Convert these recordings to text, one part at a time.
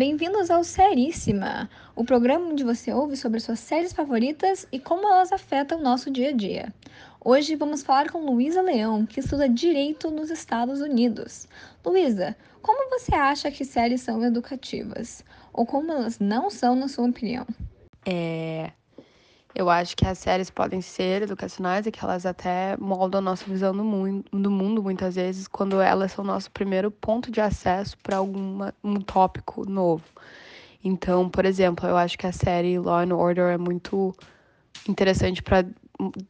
bem-vindos ao Seríssima, o programa onde você ouve sobre suas séries favoritas e como elas afetam o nosso dia a dia. Hoje vamos falar com Luísa Leão, que estuda Direito nos Estados Unidos. Luísa, como você acha que séries são educativas? Ou como elas não são, na sua opinião? É, eu acho que as séries podem ser educacionais e que elas até moldam a nossa visão do mundo, do mundo muitas vezes, quando elas são nosso primeiro ponto de acesso para algum um tópico novo. Então, por exemplo, eu acho que a série Law and Order é muito interessante para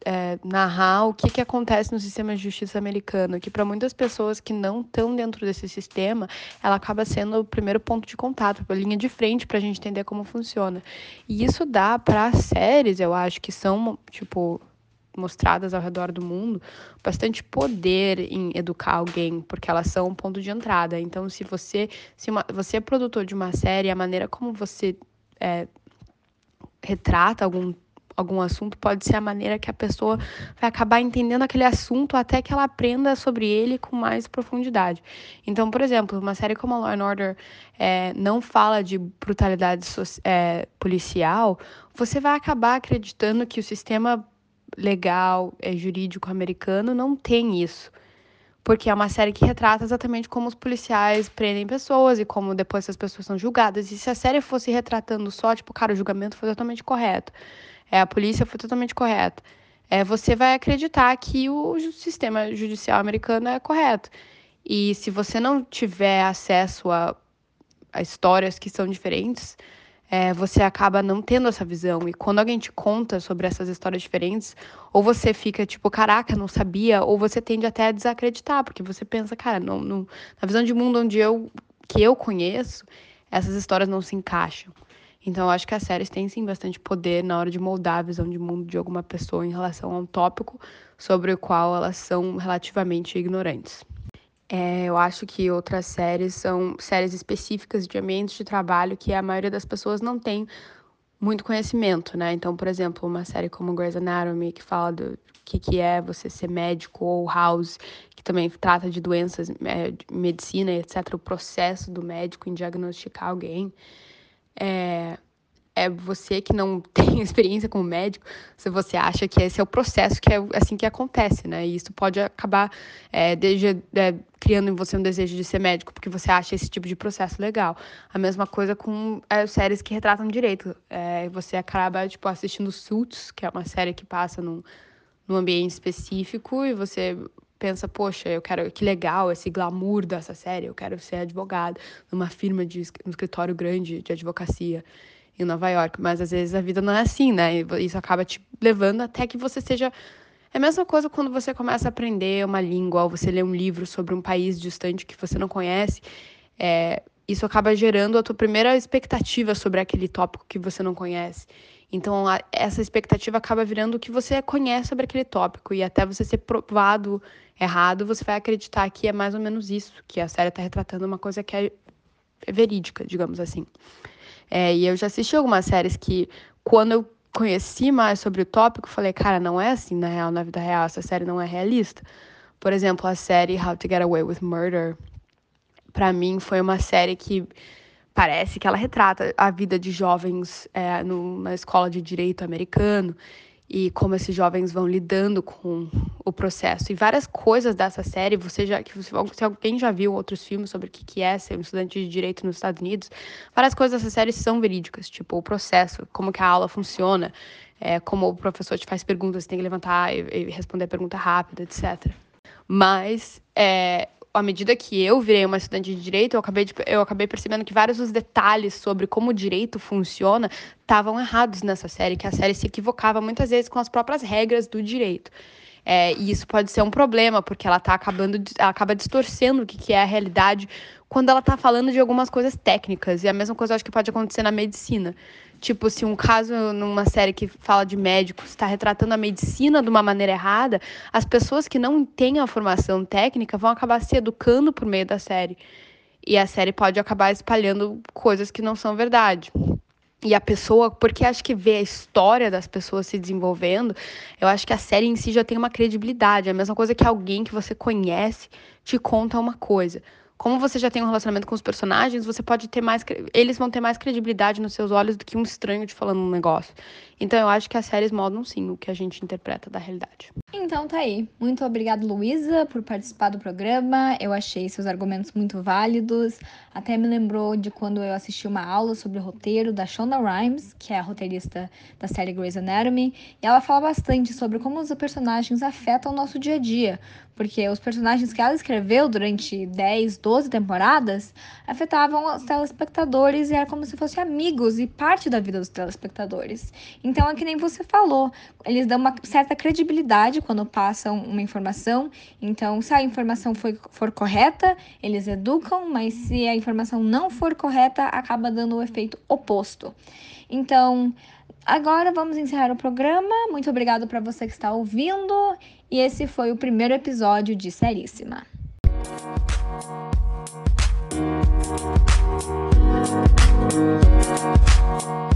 é, narrar o que, que acontece no sistema de justiça americano, que para muitas pessoas que não estão dentro desse sistema, ela acaba sendo o primeiro ponto de contato, a linha de frente para a gente entender como funciona. E isso dá para séries, eu acho, que são, tipo, mostradas ao redor do mundo, bastante poder em educar alguém, porque elas são um ponto de entrada. Então, se você, se uma, você é produtor de uma série, a maneira como você é, retrata algum algum assunto pode ser a maneira que a pessoa vai acabar entendendo aquele assunto até que ela aprenda sobre ele com mais profundidade. Então, por exemplo, uma série como Law and Order é, não fala de brutalidade é, policial, você vai acabar acreditando que o sistema legal, é, jurídico americano não tem isso porque é uma série que retrata exatamente como os policiais prendem pessoas e como depois essas pessoas são julgadas. E se a série fosse retratando só, tipo, cara, o julgamento foi totalmente correto é, a polícia foi totalmente correta. É, você vai acreditar que o sistema judicial americano é correto. E se você não tiver acesso a, a histórias que são diferentes, é, você acaba não tendo essa visão. E quando alguém te conta sobre essas histórias diferentes, ou você fica tipo, caraca, não sabia, ou você tende até a desacreditar, porque você pensa, cara, não, não, na visão de mundo onde eu, que eu conheço, essas histórias não se encaixam. Então, eu acho que as séries têm sim bastante poder na hora de moldar a visão de mundo de alguma pessoa em relação a um tópico sobre o qual elas são relativamente ignorantes. É, eu acho que outras séries são séries específicas de ambientes de trabalho que a maioria das pessoas não tem muito conhecimento, né? Então, por exemplo, uma série como Grey's Anatomy, que fala do que, que é você ser médico, ou House, que também trata de doenças, é, medicina, etc., o processo do médico em diagnosticar alguém é, é você que não tem experiência como médico, se você acha que esse é o processo que é assim que acontece, né? E isso pode acabar é, desde, é, criando em você um desejo de ser médico, porque você acha esse tipo de processo legal. A mesma coisa com é, séries que retratam direito. É, você acaba, tipo, assistindo Suits, que é uma série que passa num, num ambiente específico, e você pensa, poxa, eu quero que legal esse glamour dessa série, eu quero ser advogado numa firma de um escritório grande de advocacia em Nova York, mas às vezes a vida não é assim, né? E isso acaba te levando até que você seja é a mesma coisa quando você começa a aprender uma língua ou você lê um livro sobre um país distante que você não conhece. É, isso acaba gerando a tua primeira expectativa sobre aquele tópico que você não conhece. Então, a, essa expectativa acaba virando o que você conhece sobre aquele tópico. E até você ser provado errado, você vai acreditar que é mais ou menos isso, que a série está retratando uma coisa que é verídica, digamos assim. É, e eu já assisti algumas séries que, quando eu conheci mais sobre o tópico, falei, cara, não é assim na real, na vida real, essa série não é realista. Por exemplo, a série How to Get Away with Murder, para mim foi uma série que parece que ela retrata a vida de jovens é, numa escola de direito americano e como esses jovens vão lidando com o processo. E várias coisas dessa série, você já, que você, se alguém já viu outros filmes sobre o que, é ser um estudante de direito nos Estados Unidos, várias coisas dessa série são verídicas, tipo o processo, como que a aula funciona, é, como o professor te faz perguntas, você tem que levantar e, e responder a pergunta rápida, etc. Mas é, à medida que eu virei uma estudante de direito, eu acabei, de, eu acabei percebendo que vários dos detalhes sobre como o direito funciona estavam errados nessa série, que a série se equivocava muitas vezes com as próprias regras do direito. É, e isso pode ser um problema, porque ela tá acabando, ela acaba distorcendo o que, que é a realidade quando ela tá falando de algumas coisas técnicas. E a mesma coisa eu acho que pode acontecer na medicina. Tipo, se um caso numa série que fala de médicos está retratando a medicina de uma maneira errada, as pessoas que não têm a formação técnica vão acabar se educando por meio da série. E a série pode acabar espalhando coisas que não são verdade e a pessoa, porque acho que ver a história das pessoas se desenvolvendo, eu acho que a série em si já tem uma credibilidade. É a mesma coisa que alguém que você conhece te conta uma coisa. Como você já tem um relacionamento com os personagens, você pode ter mais. Eles vão ter mais credibilidade nos seus olhos do que um estranho te falando um negócio. Então eu acho que as séries moldam sim o que a gente interpreta da realidade. Então tá aí. Muito obrigada, Luísa, por participar do programa. Eu achei seus argumentos muito válidos. Até me lembrou de quando eu assisti uma aula sobre roteiro da Shonda Rhimes, que é a roteirista da série Grey's Anatomy, e ela fala bastante sobre como os personagens afetam o nosso dia a dia. Porque os personagens que ela escreveu durante 10, 12 temporadas afetavam os telespectadores e era como se fossem amigos e parte da vida dos telespectadores. Então é que nem você falou, eles dão uma certa credibilidade quando passam uma informação. Então, se a informação for, for correta, eles educam, mas se a informação não for correta, acaba dando o efeito oposto. Então, agora vamos encerrar o programa. Muito obrigado para você que está ouvindo. E esse foi o primeiro episódio de Seríssima. Thank you.